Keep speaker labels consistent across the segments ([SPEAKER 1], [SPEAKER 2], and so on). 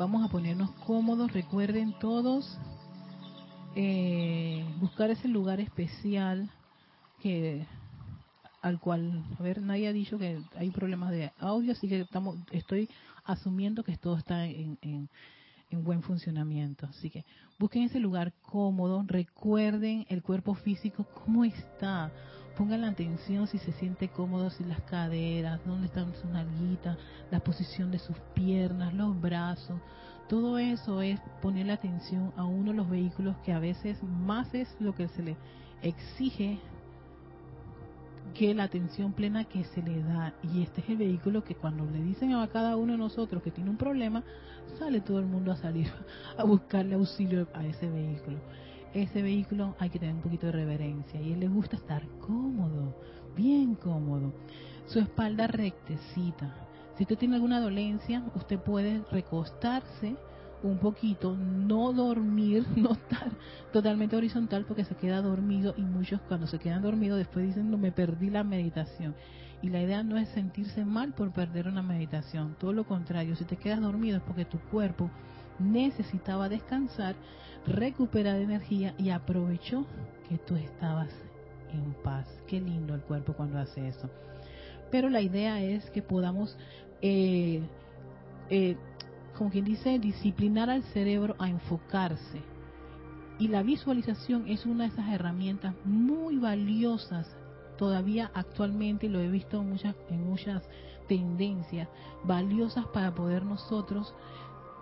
[SPEAKER 1] Vamos a ponernos cómodos. Recuerden todos eh, buscar ese lugar especial que al cual, a ver, nadie ha dicho que hay problemas de audio, así que estamos, estoy asumiendo que todo está en, en, en buen funcionamiento. Así que busquen ese lugar cómodo, recuerden el cuerpo físico, cómo está, pongan la atención si se siente cómodo, si las caderas, dónde están sus nalguitas, la posición de sus piernas, los brazos, todo eso es poner la atención a uno de los vehículos que a veces más es lo que se le exige que la atención plena que se le da. Y este es el vehículo que cuando le dicen a cada uno de nosotros que tiene un problema, sale todo el mundo a salir a buscarle auxilio a ese vehículo. Ese vehículo hay que tener un poquito de reverencia y él le gusta estar cómodo, bien cómodo. Su espalda rectecita. Si usted tiene alguna dolencia, usted puede recostarse un poquito, no dormir, no estar totalmente horizontal porque se queda dormido y muchos cuando se quedan dormidos después dicen no me perdí la meditación. Y la idea no es sentirse mal por perder una meditación, todo lo contrario, si te quedas dormido es porque tu cuerpo necesitaba descansar, recuperar energía y aprovechó que tú estabas en paz. Qué lindo el cuerpo cuando hace eso. Pero la idea es que podamos eh, eh, como quien dice, disciplinar al cerebro a enfocarse. Y la visualización es una de esas herramientas muy valiosas todavía actualmente, lo he visto en muchas, en muchas tendencias, valiosas para poder nosotros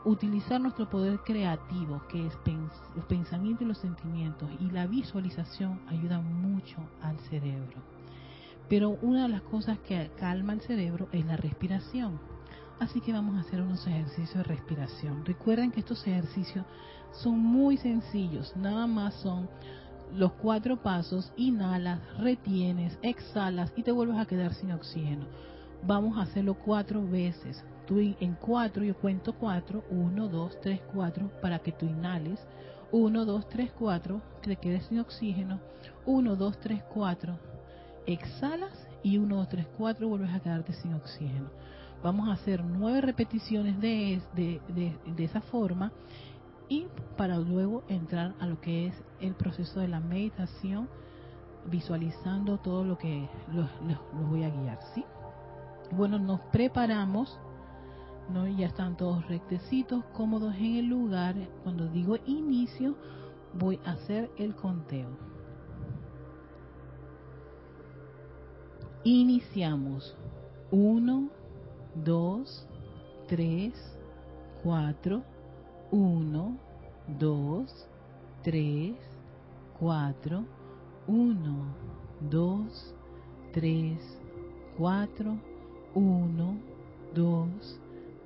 [SPEAKER 1] utilizar nuestro poder creativo, que es los pensamientos y los sentimientos. Y la visualización ayuda mucho al cerebro. Pero una de las cosas que calma el cerebro es la respiración Así que vamos a hacer unos ejercicios de respiración. Recuerden que estos ejercicios son muy sencillos, nada más son los cuatro pasos, inhalas, retienes, exhalas y te vuelves a quedar sin oxígeno. Vamos a hacerlo cuatro veces. Tú en cuatro, yo cuento cuatro, uno, dos, tres, cuatro, para que tú inhales. Uno, dos, tres, cuatro, te quedes sin oxígeno. Uno, dos, tres, cuatro, exhalas y uno, dos, tres, cuatro, vuelves a quedarte sin oxígeno. Vamos a hacer nueve repeticiones de, de, esa forma y para luego entrar a lo que es el proceso de la meditación, visualizando todo lo que los, voy a guiar, ¿sí? Bueno, nos preparamos, ¿no? Ya están todos rectecitos, cómodos en el lugar. Cuando digo inicio, voy a hacer el conteo. Iniciamos. Uno, 2, 3, 4, 1, 2, 3, 4, 1, 2, 3, 4, 1, 2, 3, 4, 1, 2,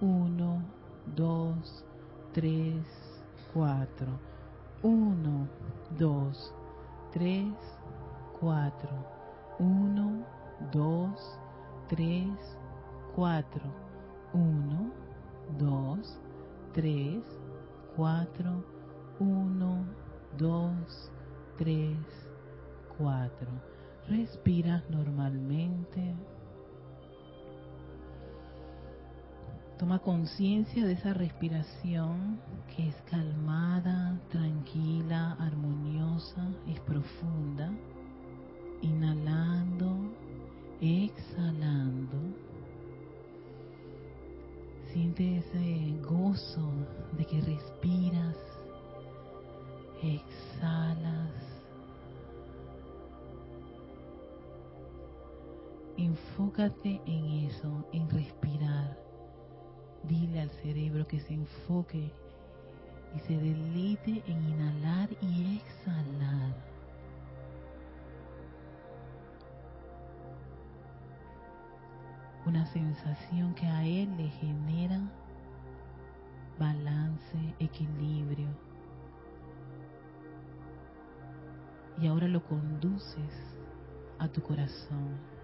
[SPEAKER 1] 1, 2, 3, 4, 1, 2, 3, 4, 1, 2, 3, 4, 1, 2, 3, 4. Respira normalmente. Toma conciencia de esa respiración que es calmada, tranquila, armoniosa, es profunda. Inhalando, exhalando. Siente ese gozo de que respiras, exhalas. Enfócate en eso, en respirar Dile al cerebro que se enfoque y se deleite en inhalar y exhalar. Una sensación que a él le genera balance, equilibrio. Y ahora lo conduces a tu corazón.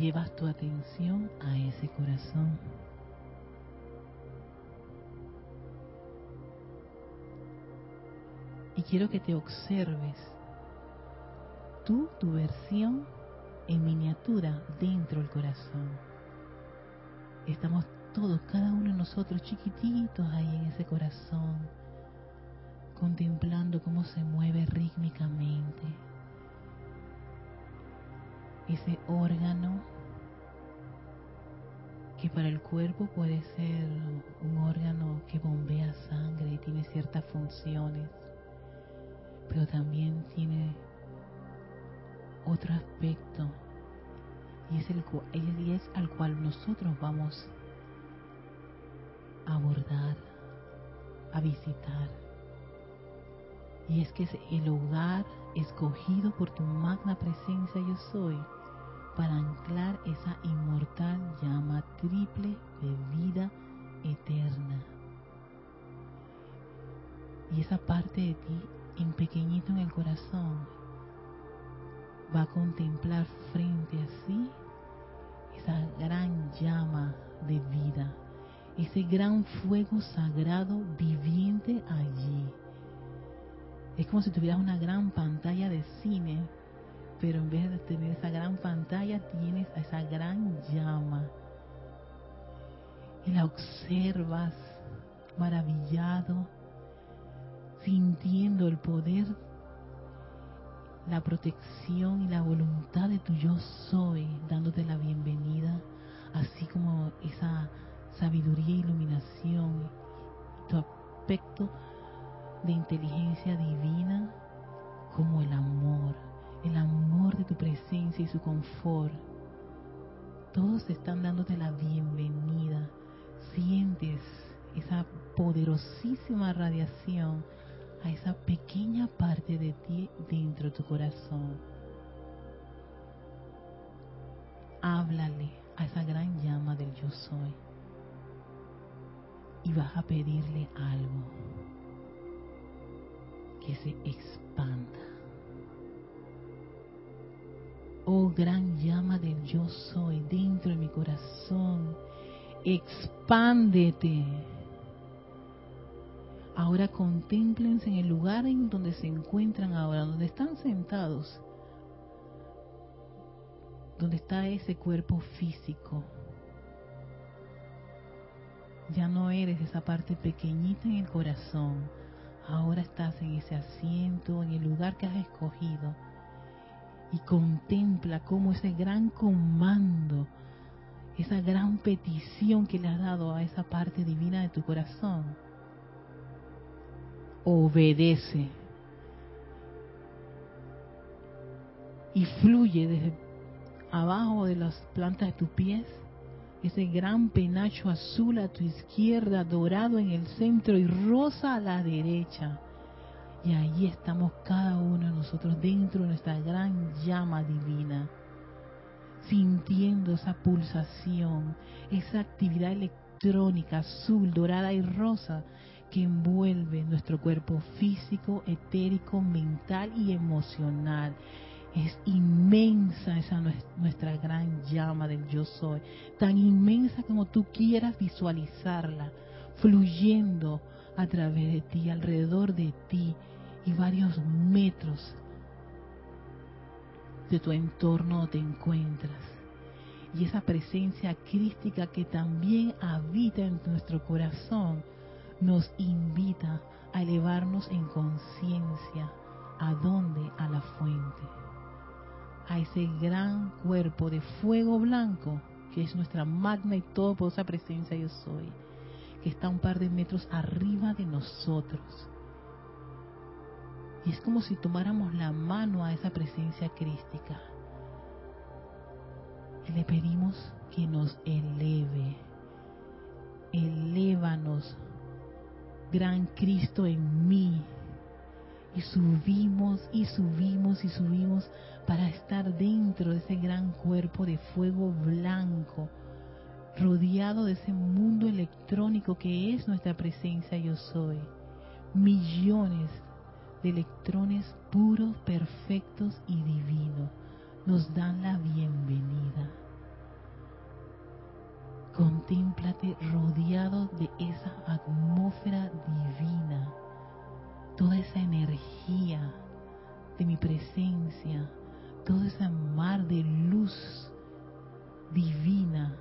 [SPEAKER 1] Llevas tu atención a ese corazón. Y quiero que te observes tú, tu versión en miniatura dentro del corazón. Estamos todos, cada uno de nosotros chiquititos ahí en ese corazón, contemplando cómo se mueve rítmicamente ese órgano que para el cuerpo puede ser un órgano que bombea sangre y tiene ciertas funciones, pero también tiene otro aspecto y es, el, y es al cual nosotros vamos a abordar, a visitar. Y es que es el hogar escogido por tu magna presencia yo soy para anclar esa inmortal llama triple de vida eterna. Y esa parte de ti, en pequeñito en el corazón, va a contemplar frente a sí esa gran llama de vida, ese gran fuego sagrado viviente allí. Es como si tuvieras una gran pantalla de cine pero en vez de tener esa gran pantalla, tienes esa gran llama. Y la observas maravillado, sintiendo el poder, la protección y la voluntad de tu yo soy, confort. Todos están dándote la bienvenida. Sientes esa poderosísima radiación a esa pequeña parte de ti dentro de tu corazón. Háblale a esa gran llama del yo soy y vas a pedirle algo que se expanda Oh gran llama del yo soy dentro de mi corazón, expándete. Ahora contémplense en el lugar en donde se encuentran ahora, donde están sentados, donde está ese cuerpo físico. Ya no eres esa parte pequeñita en el corazón. Ahora estás en ese asiento, en el lugar que has escogido. Y contempla cómo ese gran comando, esa gran petición que le has dado a esa parte divina de tu corazón, obedece y fluye desde abajo de las plantas de tus pies ese gran penacho azul a tu izquierda, dorado en el centro y rosa a la derecha. Y ahí estamos cada uno de nosotros dentro de nuestra gran llama divina, sintiendo esa pulsación, esa actividad electrónica azul, dorada y rosa que envuelve nuestro cuerpo físico, etérico, mental y emocional. Es inmensa esa nuestra gran llama del yo soy, tan inmensa como tú quieras visualizarla, fluyendo a través de ti, alrededor de ti y varios metros de tu entorno te encuentras. Y esa presencia crística que también habita en nuestro corazón nos invita a elevarnos en conciencia. ¿A dónde? A la fuente a ese gran cuerpo de fuego blanco que es nuestra magna y todopoderosa presencia yo soy, que está un par de metros arriba de nosotros. Y es como si tomáramos la mano a esa presencia crística. Y le pedimos que nos eleve. Elévanos, gran Cristo en mí, y subimos y subimos y subimos para estar dentro de ese gran cuerpo de fuego blanco, rodeado de ese mundo electrónico que es nuestra presencia yo soy. Millones de electrones puros, perfectos y divinos nos dan la bienvenida. Contémplate rodeado de esa atmósfera divina toda esa energía de mi presencia, todo ese mar de luz divina.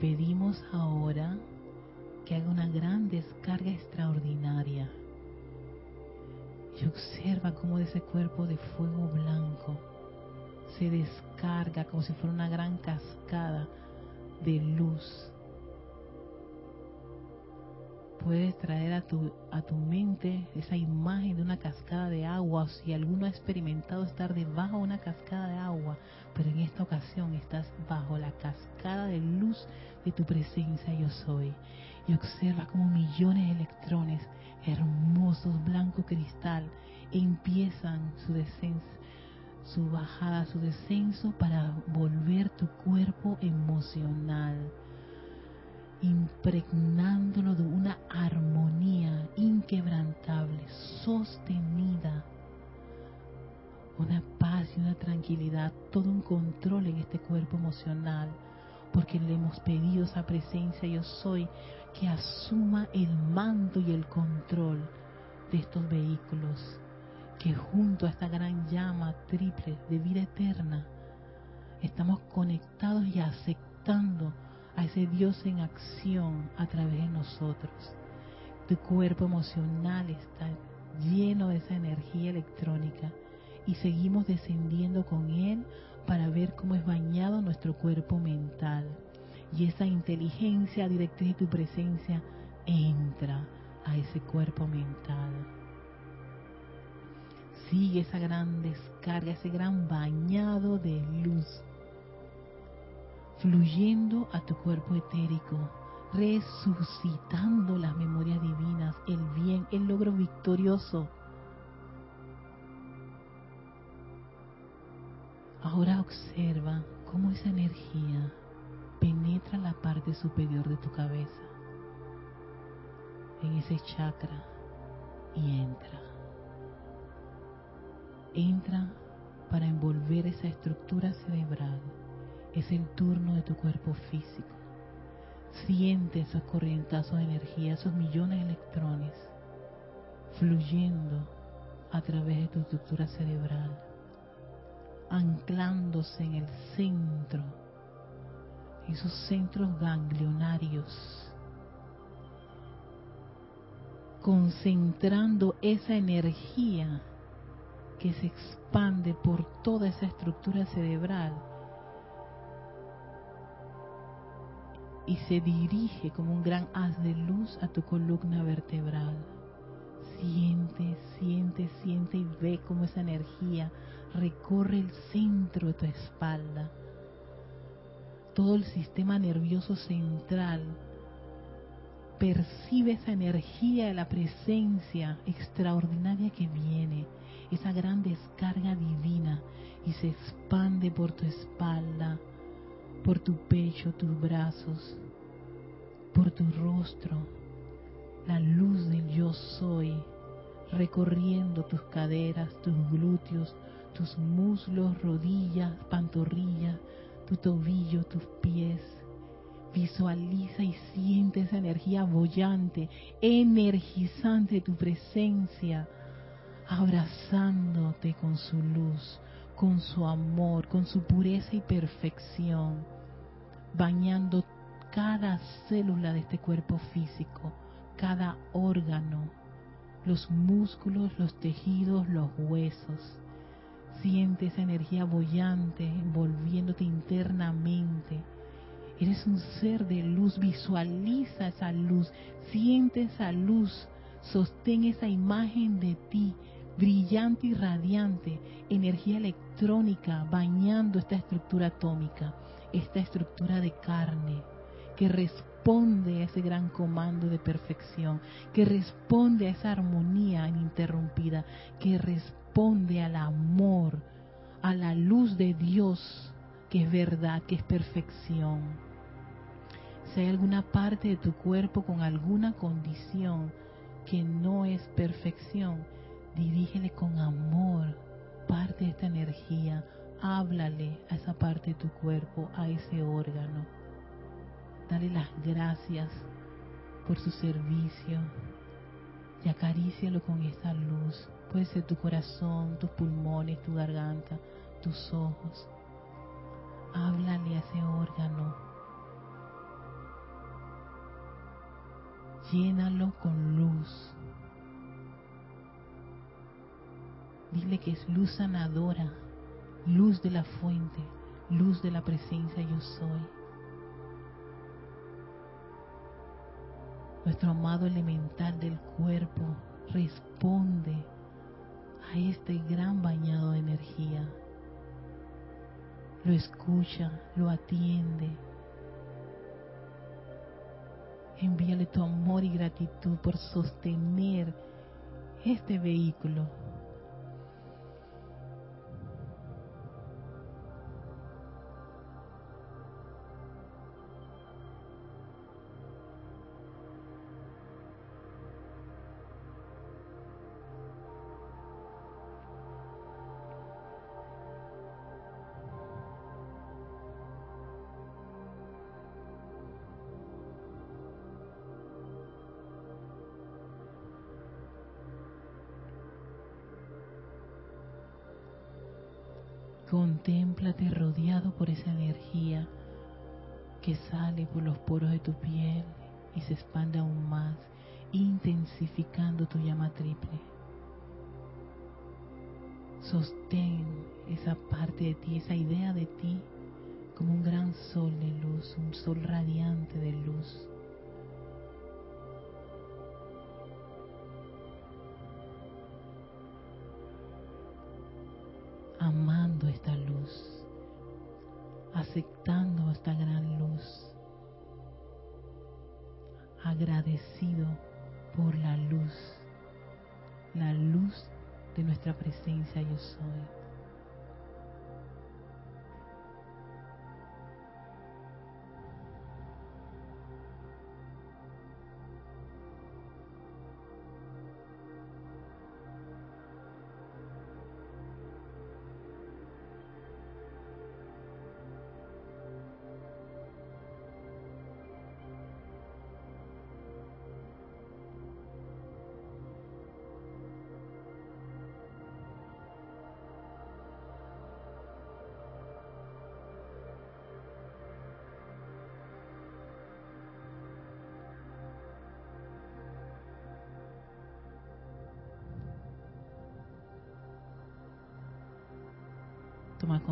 [SPEAKER 1] Pedimos ahora que haga una gran descarga extraordinaria. Y observa cómo ese cuerpo de fuego blanco se descarga como si fuera una gran cascada de luz. Puedes traer a tu, a tu mente esa imagen de una cascada de agua, o si alguno ha experimentado estar debajo de una cascada de agua, pero en esta ocasión estás bajo la cascada de luz de tu presencia yo soy. Y observa como millones de electrones hermosos, blanco cristal, empiezan su descenso, su bajada, su descenso para volver tu cuerpo emocional, impregnándolo de una armonía inquebrantable, sostenida, una paz y una tranquilidad, todo un control en este cuerpo emocional, porque le hemos pedido esa presencia yo soy que asuma el mando y el control de estos vehículos, que junto a esta gran llama triple de vida eterna, estamos conectados y aceptando a ese Dios en acción a través de nosotros. Tu cuerpo emocional está lleno de esa energía electrónica y seguimos descendiendo con él para ver cómo es bañado nuestro cuerpo mental y esa inteligencia directa de tu presencia entra a ese cuerpo mental. Sigue esa gran descarga, ese gran bañado de luz, fluyendo a tu cuerpo etérico, resucitando las memorias divinas, el bien, el logro victorioso. Ahora observa cómo esa energía penetra la parte superior de tu cabeza, en ese chakra, y entra. Entra para envolver esa estructura cerebral es el turno de tu cuerpo físico. Siente esos corrientazos de energía, esos millones de electrones fluyendo a través de tu estructura cerebral, anclándose en el centro, esos centros ganglionarios, concentrando esa energía que se expande por toda esa estructura cerebral y se dirige como un gran haz de luz a tu columna vertebral. Siente, siente, siente y ve cómo esa energía recorre el centro de tu espalda. Todo el sistema nervioso central percibe esa energía de la presencia extraordinaria que viene, esa gran descarga divina y se expande por tu espalda, por tu pecho, tus brazos, por tu rostro, la luz del yo soy recorriendo tus caderas, tus glúteos, tus muslos, rodillas, pantorrillas, tu tobillo, tus pies. Visualiza y siente esa energía bollante, energizante tu presencia, abrazándote con su luz, con su amor, con su pureza y perfección, bañando cada célula de este cuerpo físico, cada órgano, los músculos, los tejidos, los huesos. Siente esa energía bollante envolviéndote internamente. Eres un ser de luz, visualiza esa luz, siente esa luz, sostén esa imagen de ti, brillante y radiante, energía electrónica bañando esta estructura atómica, esta estructura de carne que responde a ese gran comando de perfección, que responde a esa armonía ininterrumpida, que responde al amor, a la luz de Dios, que es verdad, que es perfección. Si hay alguna parte de tu cuerpo con alguna condición que no es perfección, dirígele con amor parte de esta energía, háblale a esa parte de tu cuerpo, a ese órgano. Dale las gracias por su servicio y acarícialo con esa luz. Puede ser tu corazón, tus pulmones, tu garganta, tus ojos. Háblale a ese órgano. Llénalo con luz. Dile que es luz sanadora, luz de la fuente, luz de la presencia yo soy. Nuestro amado elemental del cuerpo responde a este gran bañado de energía. Lo escucha, lo atiende. Envíale tu amor y gratitud por sostener este vehículo por esa energía que sale por los poros de tu piel y se expande aún más, intensificando tu llama triple. Sostén esa parte de ti, esa idea de ti, como un gran sol de luz, un sol radiante de luz amando esta luz, aceptando esta gran luz, agradecido por la luz, la luz de nuestra presencia yo soy.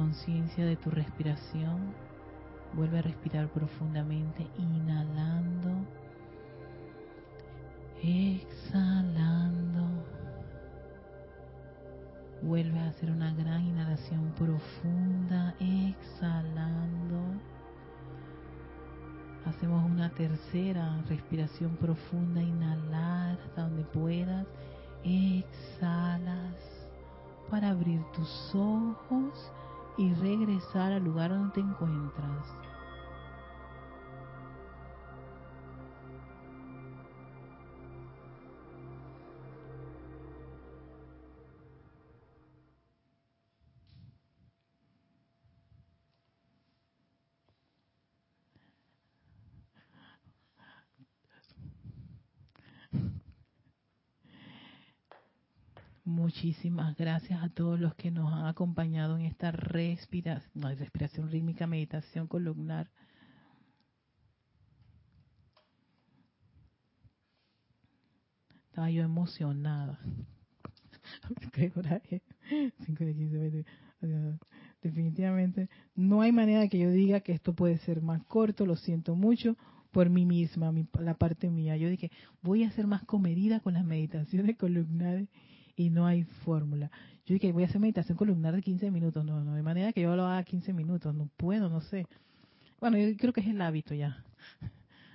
[SPEAKER 1] Conciencia de tu respiración. Vuelve a respirar profundamente, inhalando, exhalando. Vuelve a hacer una gran inhalación profunda, exhalando. Hacemos una tercera respiración profunda, inhalar hasta donde puedas, exhalas para abrir tus ojos y regresar al lugar donde te encuentras. Muchísimas gracias a todos los que nos han acompañado en esta respiración, no, respiración rítmica, meditación columnar. Estaba yo emocionada. Definitivamente no hay manera que yo diga que esto puede ser más corto, lo siento mucho por mí misma, la parte mía. Yo dije, voy a ser más comedida con las meditaciones columnares y no hay fórmula. Yo dije, voy a hacer meditación columnar de 15 minutos. No, no hay manera que yo lo haga 15 minutos. No puedo, no sé. Bueno, yo creo que es el hábito ya.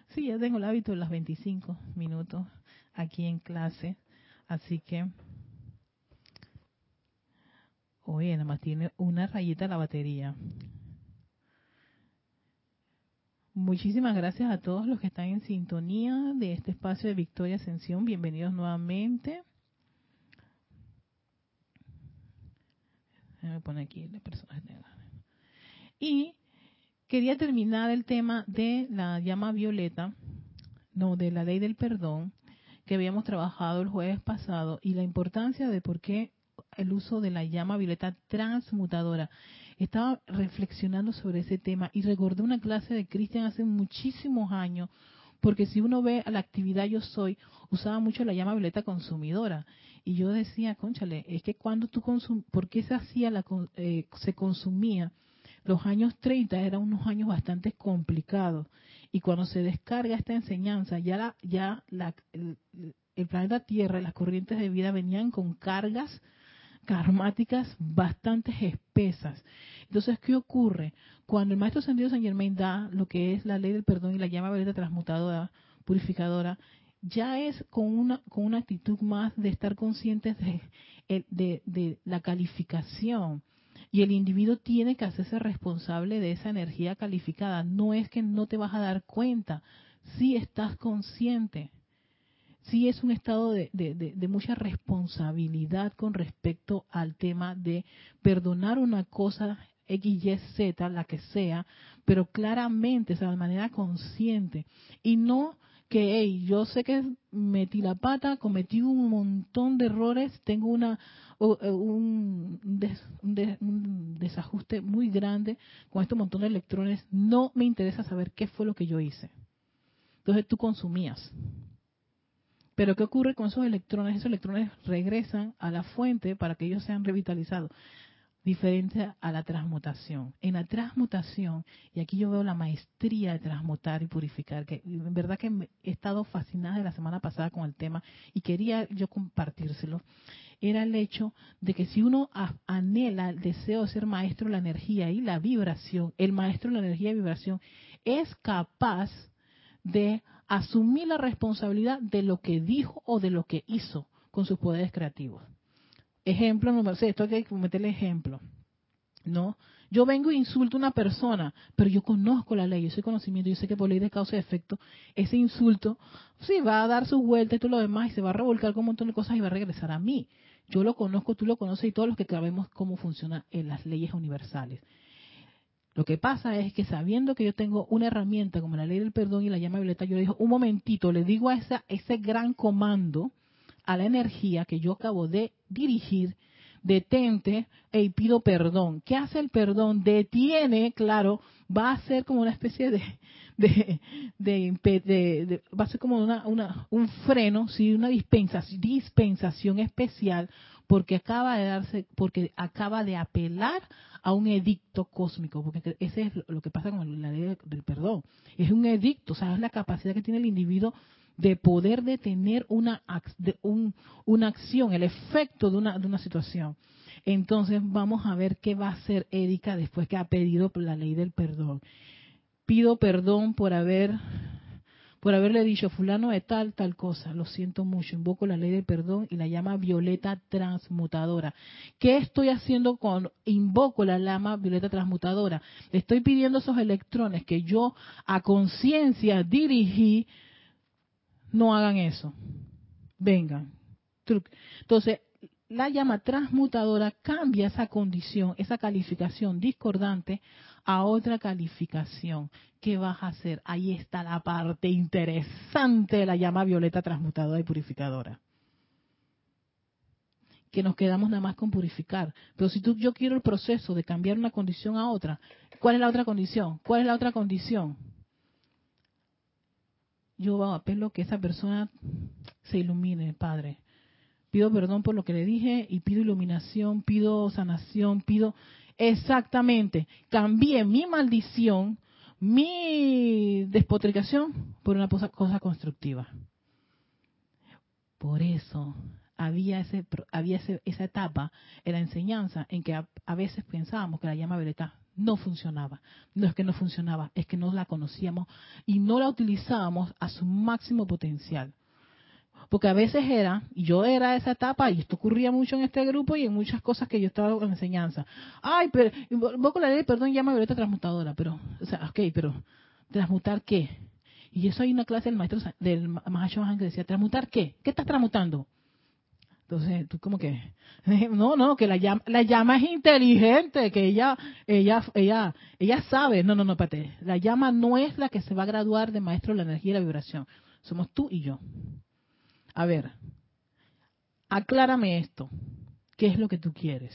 [SPEAKER 1] Sí, ya tengo el hábito de los 25 minutos aquí en clase. Así que, oye, nada más tiene una rayita la batería. Muchísimas gracias a todos los que están en sintonía de este espacio de Victoria Ascensión. Bienvenidos nuevamente. Aquí Y quería terminar el tema de la llama violeta, no, de la ley del perdón, que habíamos trabajado el jueves pasado, y la importancia de por qué el uso de la llama violeta transmutadora. Estaba reflexionando sobre ese tema y recordé una clase de Cristian hace muchísimos años, porque si uno ve a la actividad Yo Soy, usaba mucho la llama violeta consumidora. Y yo decía, conchale, es que cuando tú consum ¿por qué se hacía la, eh, se consumía? Los años 30 eran unos años bastante complicados. Y cuando se descarga esta enseñanza, ya la, ya la, el, planeta Tierra, las corrientes de vida venían con cargas karmáticas bastante espesas. Entonces, ¿qué ocurre? Cuando el maestro Ascendido San Germain da lo que es la ley del perdón y la llama verde transmutadora, purificadora, ya es con una, con una actitud más de estar conscientes de, de, de la calificación. Y el individuo tiene que hacerse responsable de esa energía calificada. No es que no te vas a dar cuenta, si estás consciente. Sí es un estado de, de, de, mucha responsabilidad con respecto al tema de perdonar una cosa X, Y, Z, la que sea, pero claramente, o sea, de manera consciente. Y no que yo sé que metí la pata, cometí un montón de errores, tengo una eh, un, un, desajuste muy grande con este montón de electrones, no me interesa saber qué fue lo que yo hice. Entonces tú consumías. Pero ¿qué ocurre con esos electrones? Esos electrones regresan a la fuente para que ellos sean revitalizados diferente a la transmutación. En la transmutación, y aquí yo veo la maestría de transmutar y purificar, que en verdad que he estado fascinada de la semana pasada con el tema y quería yo compartírselo, era el hecho de que si uno anhela el deseo de ser maestro de la energía y la vibración, el maestro de la energía y vibración es capaz de asumir la responsabilidad de lo que dijo o de lo que hizo con sus poderes creativos. Ejemplo número 6, esto hay que meterle ejemplo. ¿No? Yo vengo e insulto a una persona, pero yo conozco la ley, yo soy conocimiento, yo sé que por ley de causa y efecto, ese insulto sí va a dar su vuelta y todo lo demás y se va a revolcar con un montón de cosas y va a regresar a mí. Yo lo conozco, tú lo conoces y todos los que sabemos cómo funcionan las leyes universales. Lo que pasa es que sabiendo que yo tengo una herramienta como la ley del perdón y la llama violeta, yo le digo, un momentito, le digo a esa, ese gran comando, a la energía que yo acabo de dirigir, detente y pido perdón. ¿Qué hace el perdón? Detiene, claro, va a ser como una especie de, de, de, va a ser como una, una, un freno, sí, una dispensación, dispensación especial porque acaba de darse, porque acaba de apelar a un edicto cósmico, porque ese es lo que pasa con la ley del perdón. Es un edicto, o sea, es la capacidad que tiene el individuo de poder detener una, una acción, el efecto de una, de una situación. Entonces vamos a ver qué va a hacer Erika después que ha pedido la ley del perdón. Pido perdón por haber por haberle dicho fulano de tal, tal cosa. Lo siento mucho. Invoco la ley del perdón y la llama violeta transmutadora. ¿Qué estoy haciendo con invoco la llama violeta transmutadora? Le estoy pidiendo esos electrones que yo a conciencia dirigí, no hagan eso. Vengan. Entonces, la llama transmutadora cambia esa condición, esa calificación discordante a otra calificación. ¿Qué vas a hacer? Ahí está la parte interesante de la llama violeta transmutadora y purificadora. Que nos quedamos nada más con purificar. Pero si tú, yo quiero el proceso de cambiar una condición a otra, ¿cuál es la otra condición? ¿Cuál es la otra condición? Yo apelo que esa persona se ilumine, Padre pido perdón por lo que le dije y pido iluminación, pido sanación, pido exactamente, cambié mi maldición, mi despotricación por una cosa, constructiva. Por eso había, ese, había esa etapa en la enseñanza en que a, a veces pensábamos que la llama violeta no funcionaba. No es que no funcionaba, es que no la conocíamos y no la utilizábamos a su máximo potencial. Porque a veces era, y yo era esa etapa, y esto ocurría mucho en este grupo y en muchas cosas que yo estaba en enseñanza. Ay, pero, con la ley, perdón, llama violeta transmutadora, pero, o sea, ok, pero, ¿transmutar qué? Y eso hay una clase del maestro, del Mahashohan que decía, ¿transmutar qué? ¿Qué estás transmutando? Entonces, tú como que, no, no, que la llama, la llama es inteligente, que ella, ella, ella, ella sabe. No, no, no, espérate. La llama no es la que se va a graduar de maestro de la energía y la vibración. Somos tú y yo a ver, aclárame esto, ¿qué es lo que tú quieres?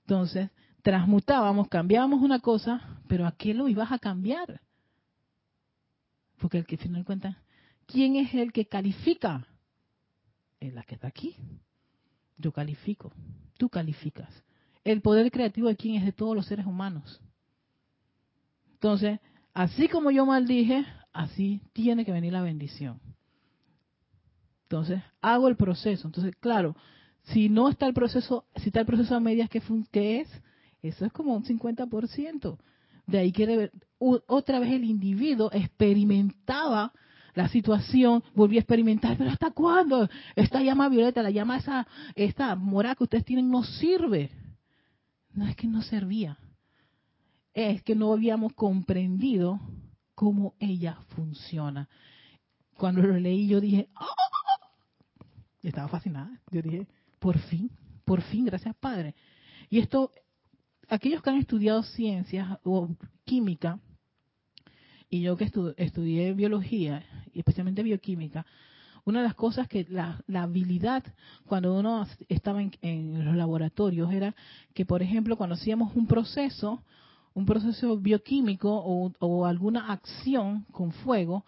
[SPEAKER 1] Entonces, transmutábamos, cambiábamos una cosa, pero ¿a qué lo ibas a cambiar? Porque el que al final cuenta, ¿quién es el que califica? Es la que está aquí. Yo califico, tú calificas. El poder creativo de quién es de todos los seres humanos. Entonces, así como yo maldije, así tiene que venir la bendición. Entonces, hago el proceso. Entonces, claro, si no está el proceso, si está el proceso a medias, ¿qué, qué es? Eso es como un 50%. De ahí que otra vez el individuo experimentaba la situación, volvía a experimentar, pero ¿hasta cuándo? Esta llama violeta, la llama esa, esta morada que ustedes tienen no sirve. No es que no servía, es que no habíamos comprendido cómo ella funciona. Cuando lo leí yo dije, ¡oh! estaba fascinada. Yo dije, por fin, por fin, gracias Padre. Y esto, aquellos que han estudiado ciencias o química, y yo que estudié biología, y especialmente bioquímica, una de las cosas que la, habilidad cuando uno estaba en, los laboratorios era que, por ejemplo, cuando hacíamos un proceso, un proceso bioquímico o, o alguna acción con fuego,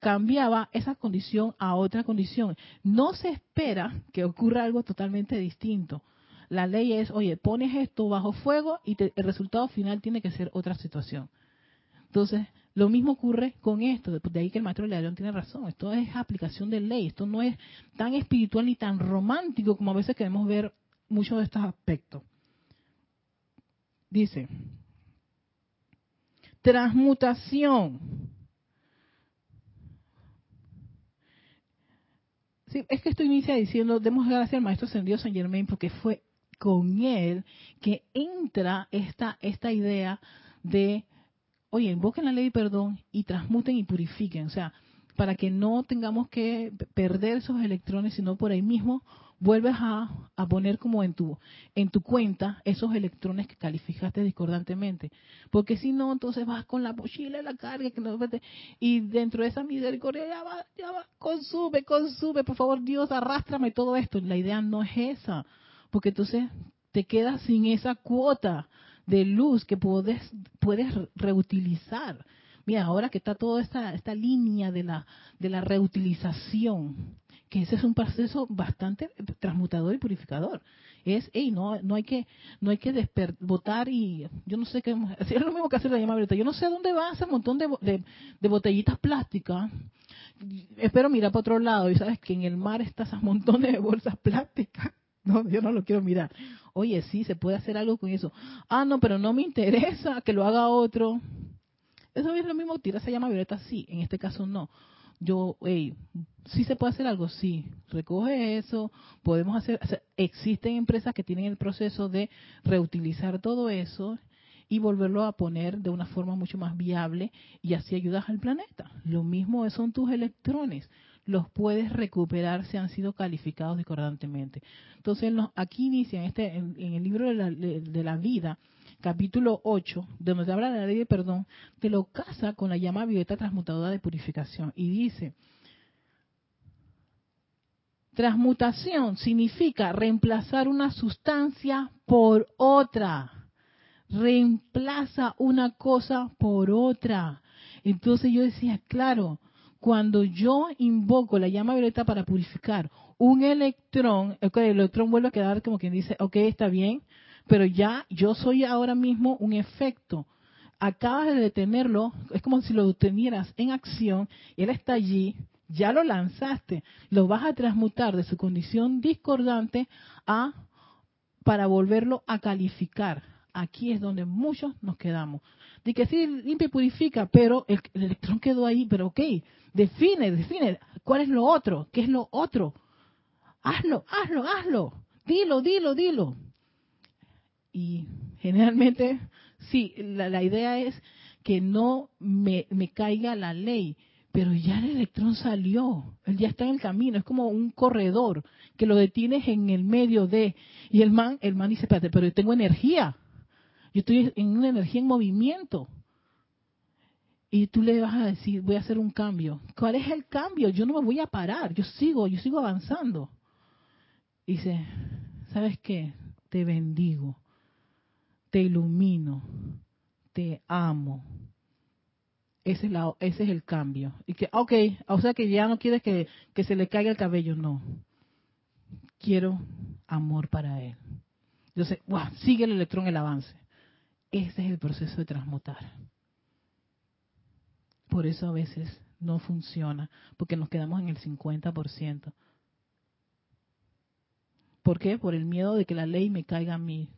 [SPEAKER 1] cambiaba esa condición a otra condición. No se espera que ocurra algo totalmente distinto. La ley es, oye, pones esto bajo fuego y el resultado final tiene que ser otra situación. Entonces, lo mismo ocurre con esto. De ahí que el maestro León tiene razón. Esto es aplicación de ley. Esto no es tan espiritual ni tan romántico como a veces queremos ver muchos de estos aspectos. Dice, transmutación es que esto inicia diciendo, demos gracias al Maestro Ascendido San Germain porque fue con él que entra esta, esta idea de, oye, invoquen la ley de perdón y transmuten y purifiquen. O sea, para que no tengamos que perder esos electrones, sino por ahí mismo vuelves a, poner como en tu, en tu cuenta esos electrones que calificaste discordantemente. Porque si no, entonces vas con la mochila, la carga, que no, y dentro de esa misericordia ya va, ya va, consume, consume, por favor Dios, arrástrame todo esto. La idea no es esa, porque entonces te quedas sin esa cuota de luz que puedes, puedes reutilizar. Mira, ahora que está toda esta, esta línea de la, de la reutilización, que ese es un proceso bastante transmutador y purificador. Es, hey, no, no hay que, no hay que y yo no sé qué, es lo mismo que hacer la llama. Yo no sé dónde va ese montón de, de, botellitas plásticas. Espero mirar para otro lado y sabes que en el mar está ese montón de bolsas plásticas. No, yo no lo quiero mirar. Oye, sí, se puede hacer algo con eso. Ah, no, pero no me interesa que lo haga otro. Eso es lo mismo, tira esa llama violeta, sí. En este caso no yo, hey, ¿sí se puede hacer algo? Sí, recoge eso, podemos hacer, existen empresas que tienen el proceso de reutilizar todo eso y volverlo a poner de una forma mucho más viable y así ayudas al planeta. Lo mismo son tus electrones, los puedes recuperar si han sido calificados discordantemente. Entonces, aquí inicia este, en, el libro de la, de la vida, capítulo 8, donde se habla de la ley de perdón, te lo casa con la llama violeta transmutadora de purificación. Y dice, transmutación significa reemplazar una sustancia por otra. Reemplaza una cosa por otra. Entonces yo decía, claro, cuando yo invoco la llama violeta para purificar un electrón, el electrón vuelve a quedar como quien dice, ok, está bien, pero ya yo soy ahora mismo un efecto. Acabas de detenerlo, es como si lo detenieras en acción, él está allí, ya lo lanzaste, lo vas a transmutar de su condición discordante a para volverlo a calificar. Aquí es donde muchos nos quedamos. De que sí, limpia y purifica, pero el, el electrón quedó ahí, pero ok, define, define, ¿cuál es lo otro? ¿Qué es lo otro? Hazlo, hazlo, hazlo. Dilo, dilo, dilo. Y generalmente, sí, la, idea es que no me, caiga la ley, pero ya el electrón salió, él ya está en el camino, es como un corredor que lo detienes en el medio de, y el man, el man dice, espérate, pero yo tengo energía, yo estoy en una energía en movimiento. Y tú le vas a decir, voy a hacer un cambio. ¿Cuál es el cambio? Yo no me voy a parar, yo sigo, yo sigo avanzando. dice, ¿sabes qué? Te bendigo te ilumino, te amo. Ese es, la, ese es el cambio. Y que, ok, o sea que ya no quieres que, que se le caiga el cabello, no. Quiero amor para él. Entonces, wow, sigue el electrón el avance. Ese es el proceso de transmutar. Por eso a veces no funciona, porque nos quedamos en el 50%. ¿Por qué? Por el miedo de que la ley me caiga a mí.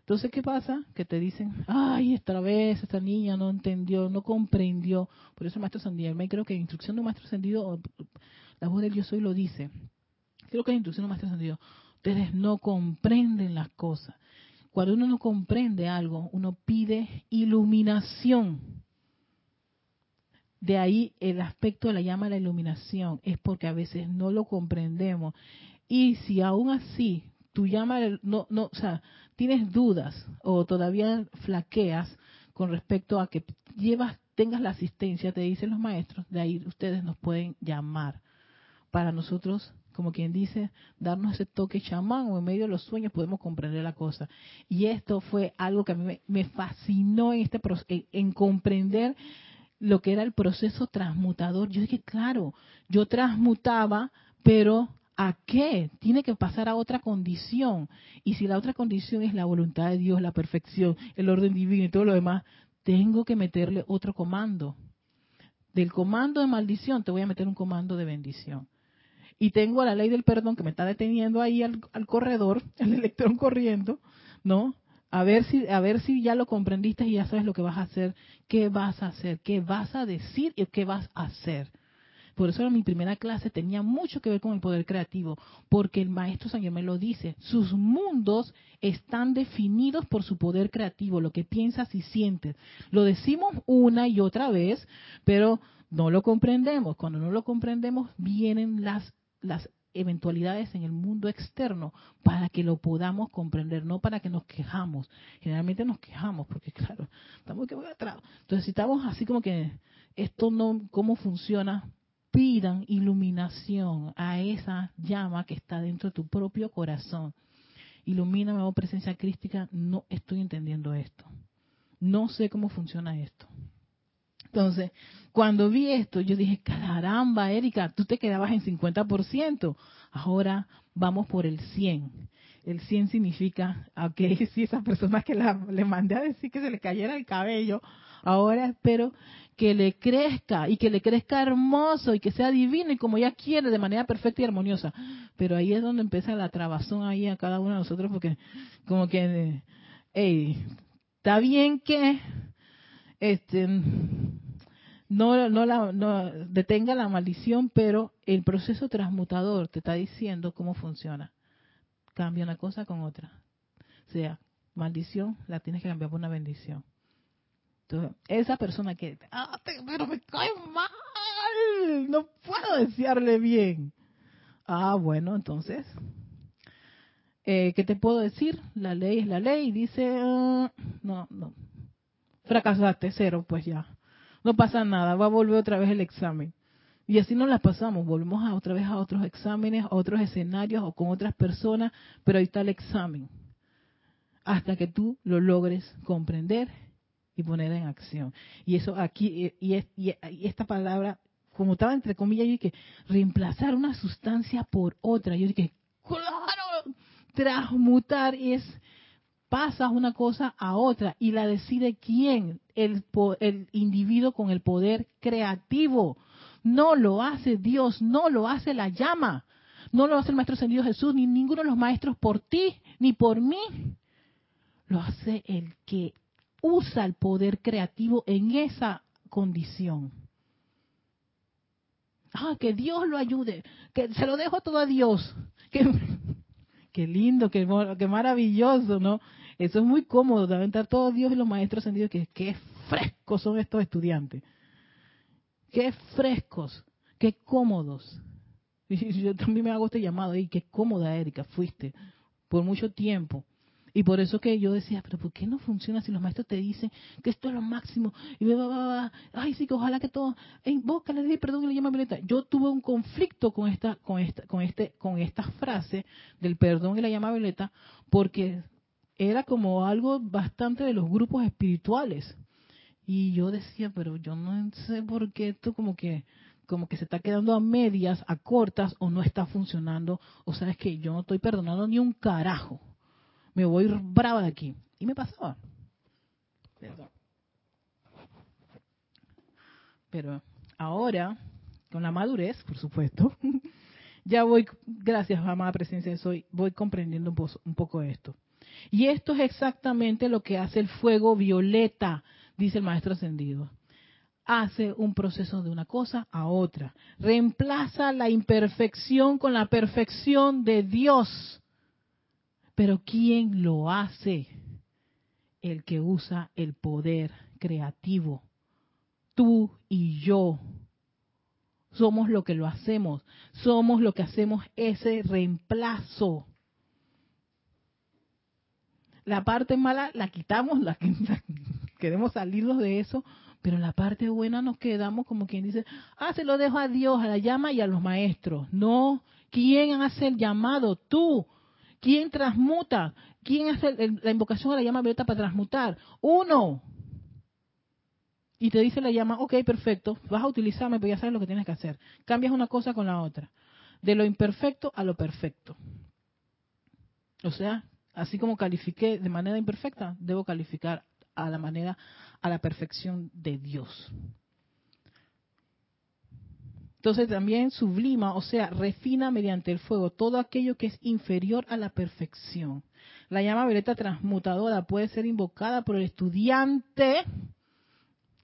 [SPEAKER 1] Entonces, ¿qué pasa? Que te dicen, ay, esta vez esta niña no entendió, no comprendió. Por eso el maestro Sandier, creo que instrucción de un maestro ascendido, la voz del yo soy lo dice. Creo que la instrucción de un maestro ascendido, ustedes no comprenden las cosas. Cuando uno no comprende algo, uno pide iluminación. De ahí el aspecto de la llama de la iluminación, es porque a veces no lo comprendemos. Y si aún así tu llama, no, no, o sea, tienes dudas o todavía flaqueas con respecto a que llevas, tengas la asistencia, te dicen los maestros, de ahí ustedes nos pueden llamar para nosotros, como quien dice, darnos ese toque chamán o en medio de los sueños podemos comprender la cosa. Y esto fue algo que a mí me, fascinó en este en comprender lo que era el proceso transmutador. Yo dije, claro, yo transmutaba, pero ¿A qué? Tiene que pasar a otra condición. Y si la otra condición es la voluntad de Dios, la perfección, el orden divino y todo lo demás, tengo que meterle otro comando. Del comando de maldición te voy a meter un comando de bendición. Y tengo a la ley del perdón que me está deteniendo ahí al, corredor, el electrón corriendo, ¿no? A ver si a ver si ya lo comprendiste y ya sabes lo que vas a hacer, qué vas a hacer, qué vas a decir y qué vas a hacer. Por eso mi primera clase tenía mucho que ver con el poder creativo, porque el maestro San Germán lo dice, sus mundos están definidos por su poder creativo, lo que piensas y sientes. Lo decimos una y otra vez, pero no lo comprendemos. Cuando no lo comprendemos, vienen las, las eventualidades en el mundo externo para que lo podamos comprender, no para que nos quejamos. Generalmente nos quejamos porque, claro, estamos que atrás. Entonces, si estamos así como que esto no, ¿cómo funciona? pidan iluminación a esa llama que está dentro de tu propio corazón. Ilumíname, oh presencia crística, no estoy entendiendo esto. No sé cómo funciona esto. Entonces, cuando vi esto, yo dije, caramba, Erika, tú te quedabas en 50%. Ahora vamos por el 100. El 100 significa, ok, si esas personas que le mandé a decir que se le cayera el cabello, ahora espero que le crezca y que le crezca hermoso y que sea divino y como ella quiere, de manera perfecta y armoniosa. Pero ahí es donde empieza la trabazón ahí a cada uno de nosotros porque como que, hey, está bien que este no, no, la, no detenga la maldición, pero el proceso transmutador te está diciendo cómo funciona. Cambia una cosa con otra. O sea, maldición la tienes que cambiar por una bendición. Entonces, esa persona que, ah, pero me cae mal, no puedo desearle bien. Ah, bueno, entonces, eh, ¿qué te puedo decir? La ley es la ley. Dice, ah, no, no, fracasaste, cero, pues ya no pasa nada, va a volver otra vez el examen. Y así nos las pasamos, volvemos a otra vez a otros exámenes, a otros escenarios o con otras personas, pero ahí está el examen. Hasta que tú lo logres comprender y poner en acción. Y eso aquí, y, esta palabra, como estaba entre comillas, yo dije, reemplazar una sustancia por otra. Yo dije, claro, transmutar es pasas una cosa a otra y la decide quién, el, individuo con el poder creativo. No lo hace Dios, no lo hace la llama, no lo hace el Maestro Ascendido Jesús, ni ninguno de los maestros por ti, ni por mí. Lo hace el que usa el poder creativo en esa condición. Ah, que Dios lo ayude, que se lo dejo todo a Dios. Que, qué lindo, qué, qué maravilloso, ¿no? Eso es muy cómodo, deben estar todos Dios y los maestros sentidos que qué frescos son estos estudiantes. Qué frescos, qué cómodos. Y yo también me hago este llamado, y qué cómoda, Erika, fuiste por mucho tiempo. Y por eso que yo decía, pero ¿por qué no funciona si los maestros te dicen que esto es lo máximo? Y me va, ay, sí, que ojalá que todo, invoca, le perdón y le llama violeta. Yo tuve un conflicto con esta, con esta, con este, con esta frase del perdón y la llama violeta, porque era como algo bastante de los grupos espirituales. Y yo decía, pero yo no sé por qué esto como que como que se está quedando a medias, a cortas o no está funcionando. O sea, es que yo no estoy perdonando ni un carajo. Me voy brava de aquí. Y me pasaba. Pero ahora, con la madurez, por supuesto, ya voy, gracias, amada presencia de soy, voy comprendiendo un poco esto. Y esto es exactamente lo que hace el fuego violeta, dice el maestro ascendido. Hace un proceso de una cosa a otra. Reemplaza la imperfección con la perfección de Dios. Pero ¿quién lo hace? El que usa el poder creativo. Tú y yo somos lo que lo hacemos. Somos lo que hacemos ese reemplazo la parte mala la quitamos, la, queremos salirnos de eso, pero la parte buena nos quedamos como quien dice, ah, se lo dejo a Dios, a la llama y a los maestros. No, ¿quién hace el llamado? Tú. ¿Quién transmuta? ¿Quién hace la invocación a la llama violeta para transmutar? Uno. Y te dice la llama, ok, perfecto, vas a utilizarme, pero ya sabes lo que tienes que hacer. Cambias una cosa con la otra. De lo imperfecto a lo perfecto. O sea, así como califiqué de manera imperfecta, debo calificar a la manera, a la perfección de Dios. Entonces también sublima, o sea, refina mediante el fuego todo aquello que es inferior a la perfección. La llama violeta transmutadora puede ser invocada por el estudiante,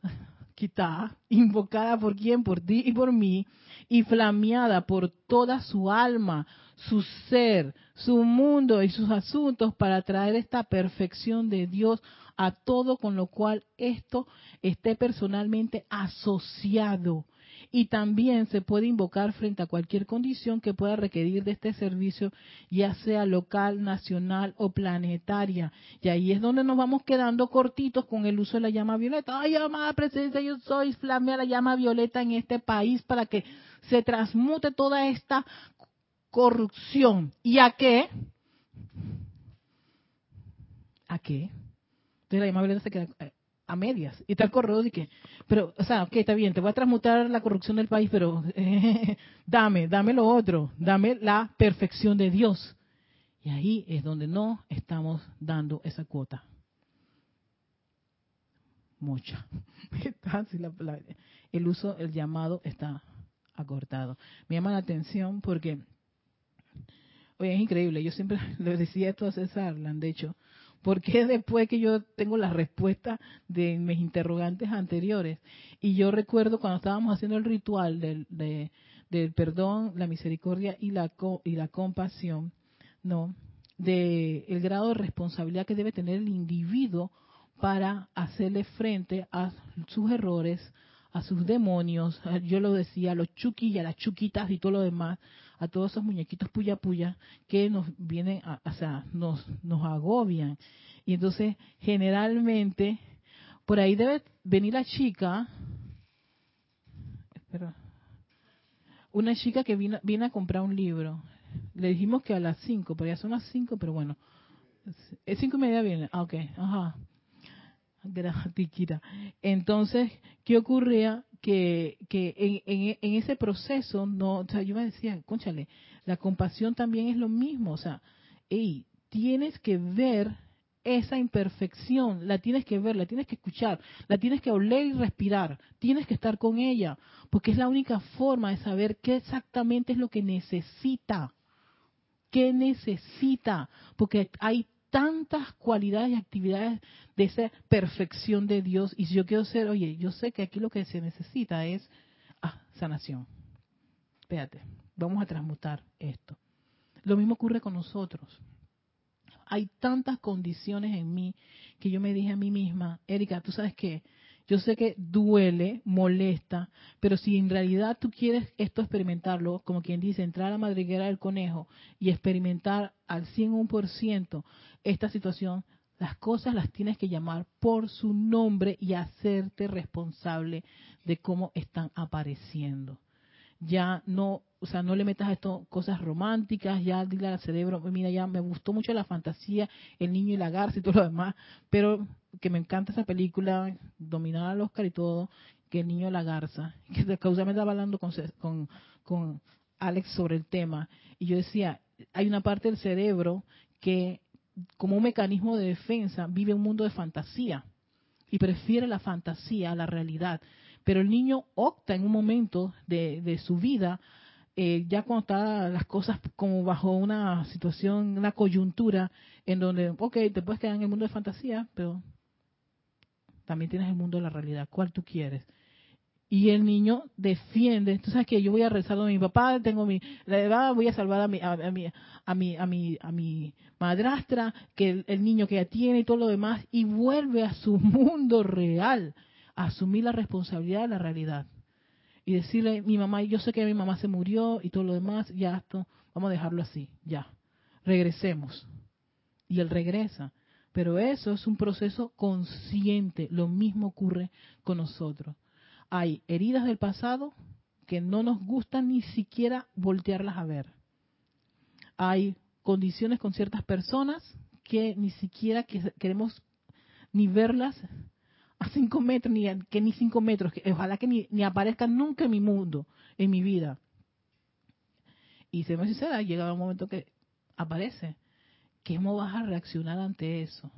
[SPEAKER 1] quita, invocada por quién, por ti y por mí, y flameada por toda su alma, su ser, su mundo y sus asuntos para traer esta perfección de Dios a todo con lo cual esto esté personalmente asociado. Y también se puede invocar frente a cualquier condición que pueda requerir de este servicio, ya sea local, nacional o planetaria. Y ahí es donde nos vamos quedando cortitos con el uso de la llama violeta. Ay, amada presencia, yo soy, flamea la llama violeta en este país para que se transmute toda esta corrupción. ¿Y a qué? ¿A qué? Entonces la llama violeta se queda, eh, a medias. Y está el corredor de que, pero, o sea, ok, está bien, te voy a transmutar la corrupción del país, pero dame, dame lo otro, dame la perfección de Dios. Y ahí es donde no estamos dando esa cuota. Mucha. el uso, el llamado está acortado. Me llama la atención porque, oye, es increíble. Yo siempre le decía esto a César, le han dicho, porque después que yo tengo la respuesta de mis interrogantes anteriores? Y yo recuerdo cuando estábamos haciendo el ritual del, del perdón, la misericordia y la, y la compasión, ¿no? De el grado de responsabilidad que debe tener el individuo para hacerle frente a sus errores, a sus demonios, yo lo decía, a los chuquis y a las chuquitas y todo lo demás, a todos esos muñequitos puya puya que nos vienen, a, o sea, nos, nos agobian. Y entonces, generalmente, por ahí debe venir la chica, espera, una chica que viene, viene a comprar un libro. Le dijimos que a las 5, pero ya son las 5, pero bueno. Es 5 y media viene. Ah, ok, ajá. Gratiquita. Entonces, ¿qué ocurría? Que, que en, en, ese proceso, no, o sea, yo me decía, conchale, la compasión también es lo mismo, o sea, hey, tienes que ver esa imperfección, la tienes que ver, la tienes que escuchar, la tienes que oler y respirar, tienes que estar con ella, porque es la única forma de saber qué exactamente es lo que necesita, qué necesita, porque hay tantas cualidades y actividades de esa perfección de Dios. Y si yo quiero ser, oye, yo sé que aquí lo que se necesita es ah, sanación. Espérate, vamos a transmutar esto. Lo mismo ocurre con nosotros. Hay tantas condiciones en mí que yo me dije a mí misma, Erika, tú sabes qué, yo sé que duele, molesta, pero si en realidad tú quieres esto experimentarlo, como quien dice, entrar a la madriguera del conejo y experimentar al 101% esta situación, las cosas las tienes que llamar por su nombre y hacerte responsable de cómo están apareciendo. Ya no, o sea, no le metas a esto cosas románticas, ya dile al cerebro, mira, ya me gustó mucho la fantasía, el niño y la garza y todo lo demás, pero que me encanta esa película, dominada al Oscar y todo, que el niño la garza, que casualmente estaba hablando con, con, con Alex sobre el tema, y yo decía, hay una parte del cerebro que como un mecanismo de defensa vive un mundo de fantasía y prefiere la fantasía a la realidad. Pero el niño opta en un momento de, de su vida, eh, ya cuando está las cosas como bajo una situación, una coyuntura, en donde, ok, te puedes quedar en el mundo de fantasía, pero también tienes el mundo de la realidad. ¿Cuál tú quieres? Y el niño defiende. Tú sabes que yo voy a rezar a mi papá, tengo mi, voy a salvar a mi, a, mi, a mi, a mi, a mi madrastra, que el, niño que ya tiene y todo lo demás, y vuelve a su mundo real, a asumir la responsabilidad de la realidad. Y decirle, mi mamá, yo sé que mi mamá se murió y todo lo demás, ya esto, vamos a dejarlo así, ya. Regresemos. Y él regresa. Pero eso es un proceso consciente. Lo mismo ocurre con nosotros. Hay heridas del pasado que no nos gustan ni siquiera voltearlas a ver. Hay condiciones con ciertas personas que ni siquiera queremos ni verlas a cinco metros, ni que ni cinco metros, que ojalá que ni, ni aparezcan nunca en mi mundo, en mi vida. Y se me sincera, llega un momento que aparece. ¿Cómo vas a reaccionar ante eso?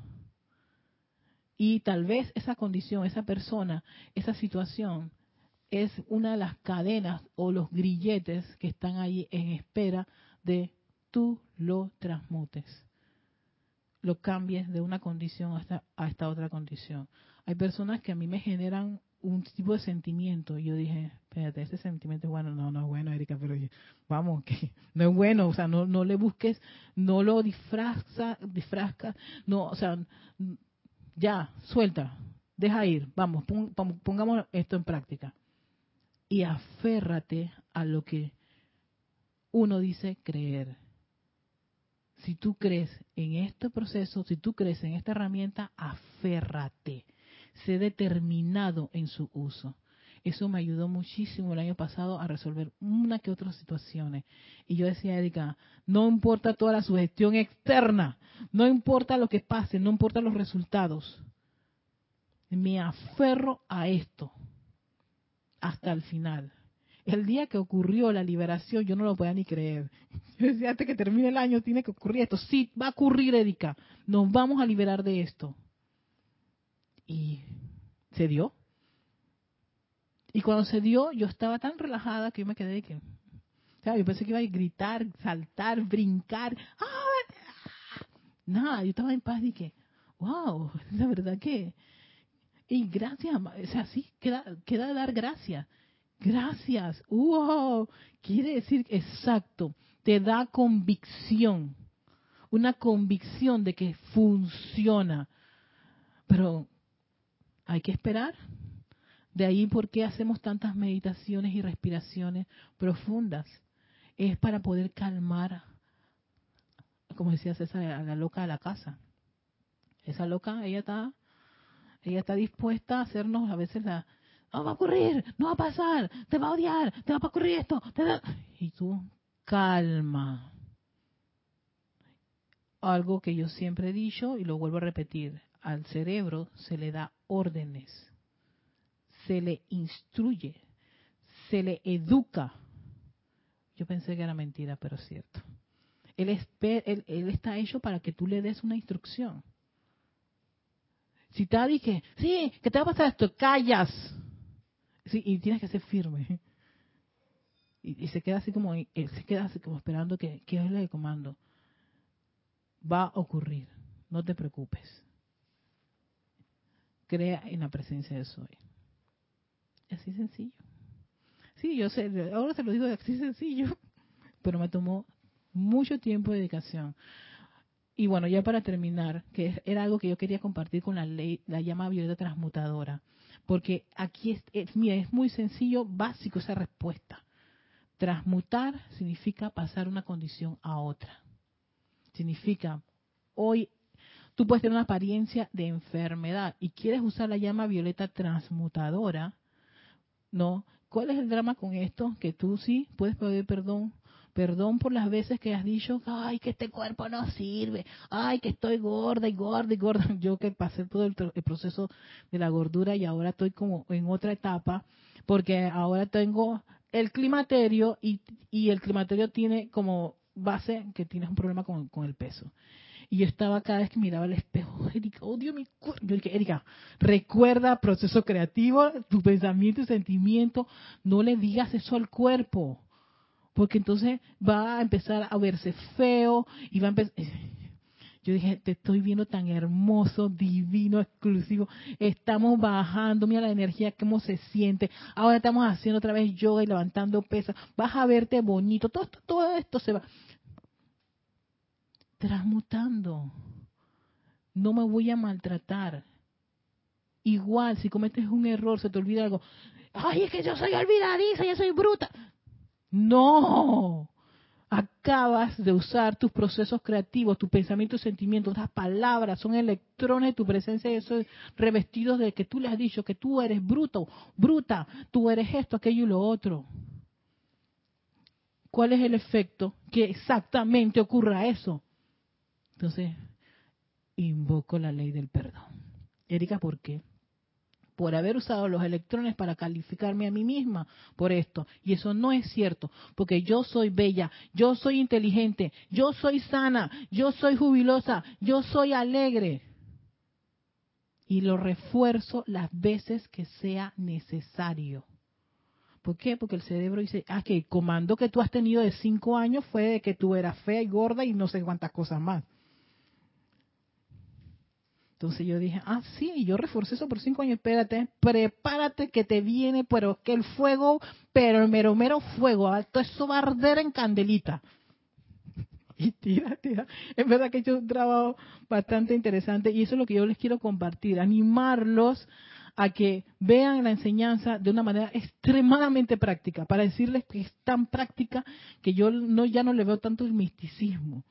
[SPEAKER 1] Y tal vez esa condición, esa persona, esa situación es una de las cadenas o los grilletes que están ahí en espera de tú lo transmutes, lo cambies de una condición hasta a esta otra condición. Hay personas que a mí me generan un tipo de sentimiento. Y yo dije, espérate, ese sentimiento es bueno. No, no es bueno, Erika, pero vamos, que no es bueno. O sea, no, no le busques, no lo disfraza, disfrazca, no, o sea, ya, suelta, deja ir, vamos, pongamos esto en práctica. Y aférrate a lo que uno dice creer. Si tú crees en este proceso, si tú crees en esta herramienta, aférrate sé determinado en su uso. Eso me ayudó muchísimo el año pasado a resolver una que otras situaciones. Y yo decía, Erika, no importa toda la sugestión externa, no importa lo que pase, no importa los resultados. me aferro a esto hasta el final. El día que ocurrió la liberación, yo no lo podía ni creer. Yo decía, antes que termine el año tiene que ocurrir esto. Sí, va a ocurrir, Erika. Nos vamos a liberar de esto. Y se dio. Y cuando se dio, yo estaba tan relajada que yo me quedé de que... O sea, yo pensé que iba a gritar, saltar, brincar. ¡Ah! Nada, yo estaba en paz y que, wow, la verdad que... Y gracias, o sea, sí, queda, queda dar gracias. Gracias, wow, quiere decir exacto, te da convicción, una convicción de que funciona. Pero hay que esperar. De ahí por qué hacemos tantas meditaciones y respiraciones profundas. Es para poder calmar, como decía César, a la loca de la casa. Esa loca, ella está, ella está dispuesta a hacernos a veces la, no va a ocurrir, no va a pasar, te va a odiar, te va a ocurrir esto. Y tú, calma. Algo que yo siempre he dicho y lo vuelvo a repetir, al cerebro se le da órdenes, se le instruye, se le educa. Yo pensé que era mentira, pero es cierto. Él, él, él está hecho para que tú le des una instrucción. Si te dije, sí, que te va a pasar esto, callas. Sí, y tienes que ser firme. Y, se queda así como, se queda así como esperando que, que es el comando. Va a ocurrir, no te preocupes. Crea en la presencia de Soy. Así sencillo. Sí, yo sé, ahora se lo digo así sencillo, pero me tomó mucho tiempo de dedicación. Y bueno, ya para terminar, que era algo que yo quería compartir con la ley, la llama violeta transmutadora, porque aquí es, es, mira, es muy sencillo, básico esa respuesta. Transmutar significa pasar una condición a otra. Significa, hoy tú puedes tener una apariencia de enfermedad y quieres usar la llama violeta transmutadora, ¿no? ¿Cuál es el drama con esto? Que tú sí puedes pedir perdón Perdón por las veces que has dicho, ay, que este cuerpo no sirve, ay, que estoy gorda y gorda y gorda. Yo que pasé todo el, proceso de la gordura y ahora estoy como en otra etapa, porque ahora tengo el climaterio y, y el climaterio tiene como base que tienes un problema con, con el peso. Y yo estaba cada vez que miraba el espejo, Erika, odio mi cuerpo. Yo dije, Erika, recuerda proceso creativo, tu pensamiento y sentimiento, no le digas eso al cuerpo porque entonces va a empezar a verse feo y va a empezar... Yo dije, te estoy viendo tan hermoso, divino, exclusivo. Estamos bajando, mira la energía, cómo se siente. Ahora estamos haciendo otra vez yoga y levantando pesas. Vas a verte bonito. Todo esto, todo esto se va transmutando. No me voy a maltratar. Igual, si cometes un error, se te olvida algo. Ay, es que yo soy olvidadiza, yo soy bruta. No, acabas de usar tus procesos creativos, tu pensamiento y sentimientos, las palabras son electrones de tu presencia y esos revestidos de que tú le has dicho que tú eres bruto, bruta, tú eres esto, aquello y lo otro. ¿Cuál es el efecto? Que exactamente ocurra eso. Entonces, invoco la ley del perdón. Erika, ¿por qué? por haber usado los electrones para calificarme a mí misma por esto. Y eso no es cierto, porque yo soy bella, yo soy inteligente, yo soy sana, yo soy jubilosa, yo soy alegre. Y lo refuerzo las veces que sea necesario. ¿Por qué? Porque el cerebro dice, ah, que el comando que tú has tenido de cinco años fue de que tú eras fea y gorda y no sé cuántas cosas más. Entonces yo dije, ah, sí, yo reforcé eso por cinco años, espérate, prepárate que te viene, pero que el fuego, pero el mero, mero fuego, todo eso va a arder en candelita. Y tira, tira. Es verdad que he hecho un trabajo bastante interesante y eso es lo que yo les quiero compartir, animarlos a que vean la enseñanza de una manera extremadamente práctica, para decirles que es tan práctica que yo no ya no le veo tanto el misticismo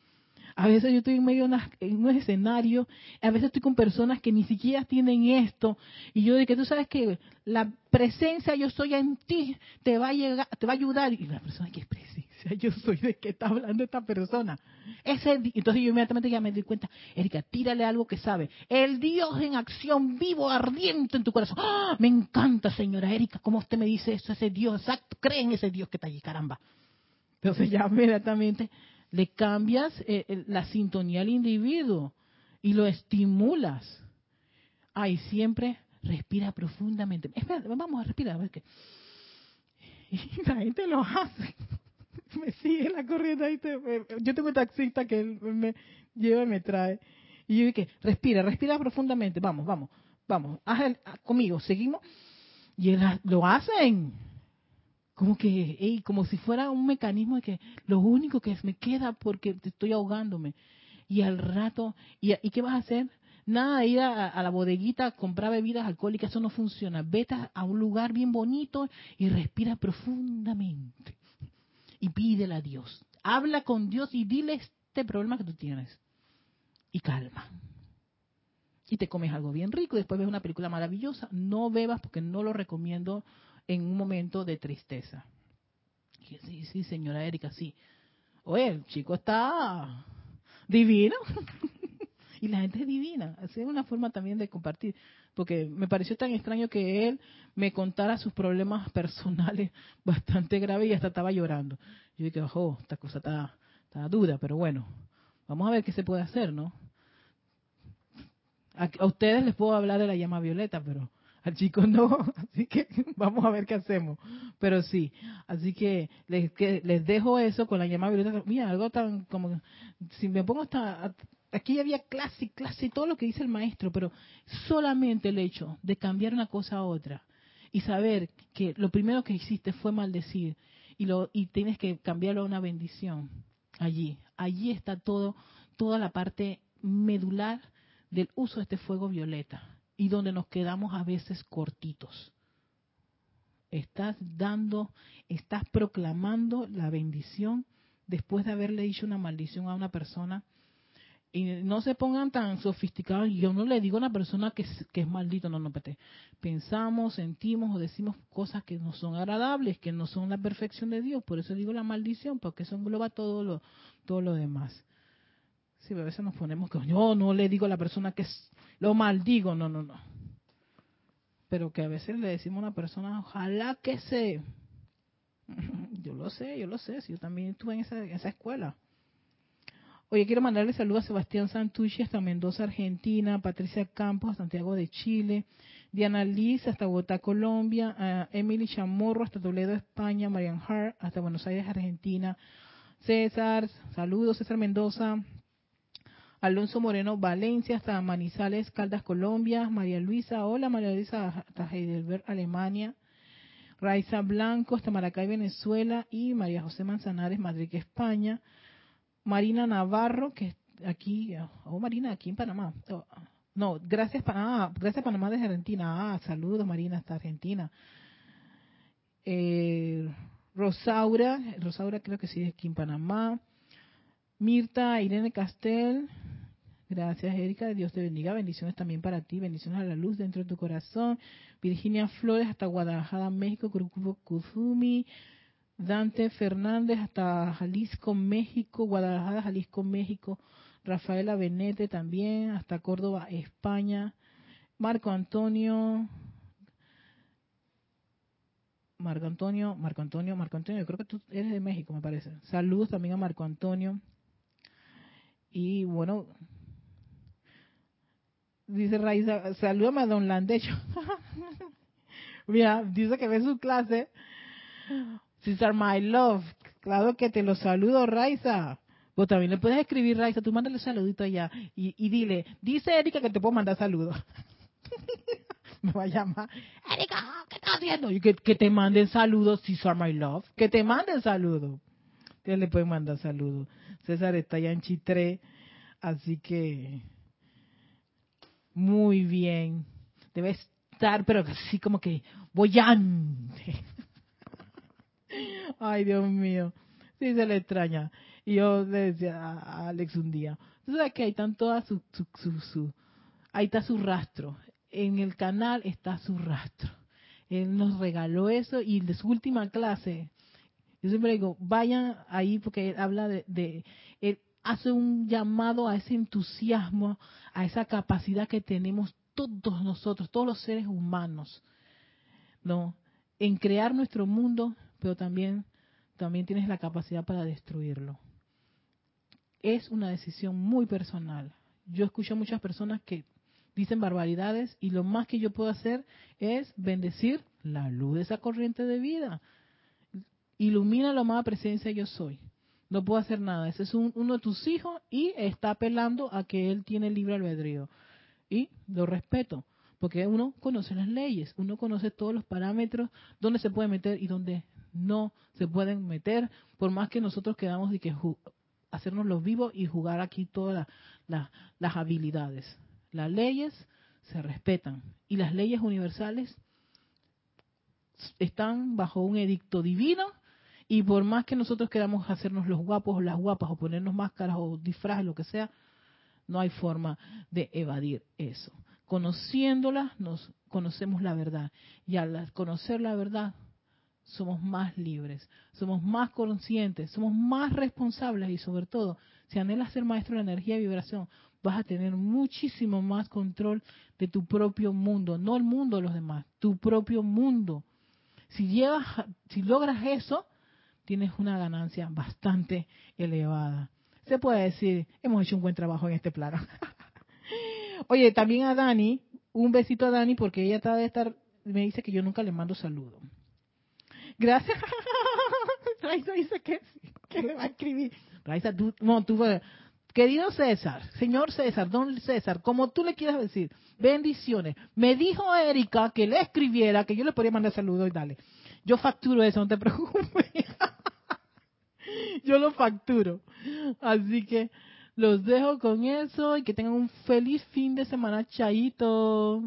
[SPEAKER 1] a veces yo estoy en medio de en un escenario, a veces estoy con personas que ni siquiera tienen esto, y yo digo que tú sabes que la presencia yo soy en ti te va a llegar, te va a ayudar, y la persona que es presencia. yo soy de qué está hablando esta persona. Ese, entonces yo inmediatamente ya me di cuenta, Erika, tírale algo que sabe. El Dios en acción vivo, ardiente en tu corazón. ¡Ah! Me encanta, señora Erika, cómo usted me dice eso, ese Dios exacto, cree en ese Dios que está allí, caramba. Entonces ya inmediatamente le cambias eh, la sintonía al individuo y lo estimulas. Ay, siempre respira profundamente. Espera, vamos a respirar, a ver qué. Y la gente lo hace. Me sigue la corriente. Ahí yo tengo un taxista que me lleva y me trae. Y yo dije, respira, respira profundamente. Vamos, vamos, vamos. Haz conmigo, seguimos. Y lo hacen. Como que, como si fuera un mecanismo de que lo único que me queda porque estoy ahogándome. Y al rato, ¿y, ¿y qué vas a hacer? Nada ir a, la bodeguita a comprar bebidas alcohólicas, eso no funciona. Vete a un lugar bien bonito y respira profundamente. Y pídele a Dios. Habla con Dios y dile este problema que tú tienes. Y calma. Y te comes algo bien rico y después ves una película maravillosa. No bebas porque no lo recomiendo en un momento de tristeza. sí, sí, señora Erika, sí. Oye, el chico está divino. y la gente es divina. es una forma también de compartir, porque me pareció tan extraño que él me contara sus problemas personales bastante graves y hasta estaba llorando. Yo dije, ojo, esta cosa está, está dura, pero bueno, vamos a ver qué se puede hacer, ¿no? A, ustedes les puedo hablar de la llama violeta, pero al chico no, así que vamos a ver qué hacemos. Pero sí, así que les, que les dejo eso con la llama violeta. Mira, algo tan como, si me pongo hasta aquí había clase, clase, todo lo que dice el maestro, pero solamente el hecho de cambiar una cosa a otra y saber que lo primero que hiciste fue maldecir y, lo, y tienes que cambiarlo a una bendición. Allí, allí está todo, toda la parte medular del uso de este fuego violeta y donde nos quedamos a veces cortitos. Estás dando, estás proclamando la bendición después de haberle dicho una maldición a una persona y no se pongan tan sofisticados. Yo no le digo a una persona que es, que es maldito, no, no, pete. Pensamos, sentimos o decimos cosas que no son agradables, que no son la perfección de Dios. Por eso digo la maldición, porque eso engloba todo lo, todo lo demás. Sí, a veces nos ponemos que yo no le digo a la persona que es, lo maldigo, no, no, no. Pero que a veces le decimos a una persona, ojalá que se. Yo lo sé, yo lo sé, si yo también estuve en esa, esa escuela. Oye, quiero mandarle saludos a Sebastián Santucci hasta Mendoza, Argentina, Patricia Campos, Santiago de Chile, Diana Liz hasta Bogotá, Colombia, Emily Chamorro hasta Toledo, España, Marian Hart hasta Buenos Aires, Argentina, César, saludos, César Mendoza, Alonso Moreno, Valencia hasta Manizales, Caldas, Colombia, María Luisa, hola María Luisa hasta Heidelberg, Alemania, Raiza Blanco hasta Maracay, Venezuela y María José Manzanares, Madrid, España. Marina Navarro, que aquí, oh Marina, aquí en Panamá. No, gracias, ah, gracias Panamá desde Argentina. Ah, saludos Marina hasta Argentina. Eh, Rosaura, Rosaura creo que sí aquí en Panamá. Mirta Irene Castel, gracias Erika, Dios te bendiga, bendiciones también para ti, bendiciones a la luz dentro de tu corazón. Virginia Flores hasta Guadalajara, México, Grupo Dante Fernández hasta Jalisco, México, Guadalajara, Jalisco, México, Rafaela Benete también, hasta Córdoba, España, Marco Antonio, Marco Antonio, Marco Antonio, Marco Antonio, yo creo que tú eres de México, me parece. Saludos también a Marco Antonio. Y bueno, dice Raiza, salúdame a Don Landecho. Mira, dice que ve su clase César My Love, claro que te lo saludo, Raiza. Vos también le puedes escribir, Raiza, tú mándale un saludito allá y, dile, dice Erika que te puedo mandar saludos. Me va a llamar, Erika, ¿qué estás haciendo? Y que, te manden saludos, César My Love, que te manden saludos. Ustedes le pueden mandar saludos. César está allá en Chitré, así que muy bien. Debe estar, pero así como que bollante. Ay, Dios mío. Sí, se le extraña. Y yo le decía a Alex un día, tú sabes que ahí están todas su, su, su, ahí está su rastro. En el canal está su rastro. Él nos regaló eso y de su última clase, Yo siempre digo, vayan ahí porque él habla de, de hace un llamado a ese entusiasmo, a esa capacidad que tenemos todos nosotros, todos los seres humanos, ¿no? En crear nuestro mundo, pero también, también tienes la capacidad para destruirlo. Es una decisión muy personal. Yo escucho a muchas personas que dicen barbaridades y lo más que yo puedo hacer es bendecir la luz de esa corriente de vida. Ilumina la amada presencia yo soy. No puedo hacer nada. Ese es uno de tus hijos y está apelando a que él tiene libre albedrío. Y lo respeto, porque uno conoce las leyes, uno conoce todos los parámetros, dónde se puede meter y dónde no se pueden meter, por más que nosotros quedamos de que hacernos los vivos y jugar aquí todas las habilidades. Las leyes se respetan y las leyes universales están bajo un edicto divino y por más que nosotros queramos hacernos los guapos o las guapas o ponernos máscaras o disfraces, lo que sea, no hay forma de evadir eso. Conociéndolas, nos conocemos la verdad. Y al conocer la verdad, somos más libres, somos más conscientes, somos más responsables y sobre todo, si anhelas ser maestro de la energía y vibración, vas a tener muchísimo más control de tu propio mundo, no el mundo de los demás, tu propio mundo. Si llevas, si logras eso, tienes una ganancia bastante elevada. Se puede decir, hemos hecho un buen trabajo en este plano. Oye, también a Dani, un besito a Dani porque ella está de estar, me dice que yo nunca le mando saludo. Gracias. Raiza dice que, que le va a escribir. Raiza, tú, no, tú, querido César, señor César, don César, como tú le quieras decir, bendiciones. Me dijo Erika que le escribiera, que yo le podía mandar saludos y dale. Yo facturo eso, no te preocupes. yo lo facturo. Así que los dejo con eso y que tengan un feliz fin de semana, chaito.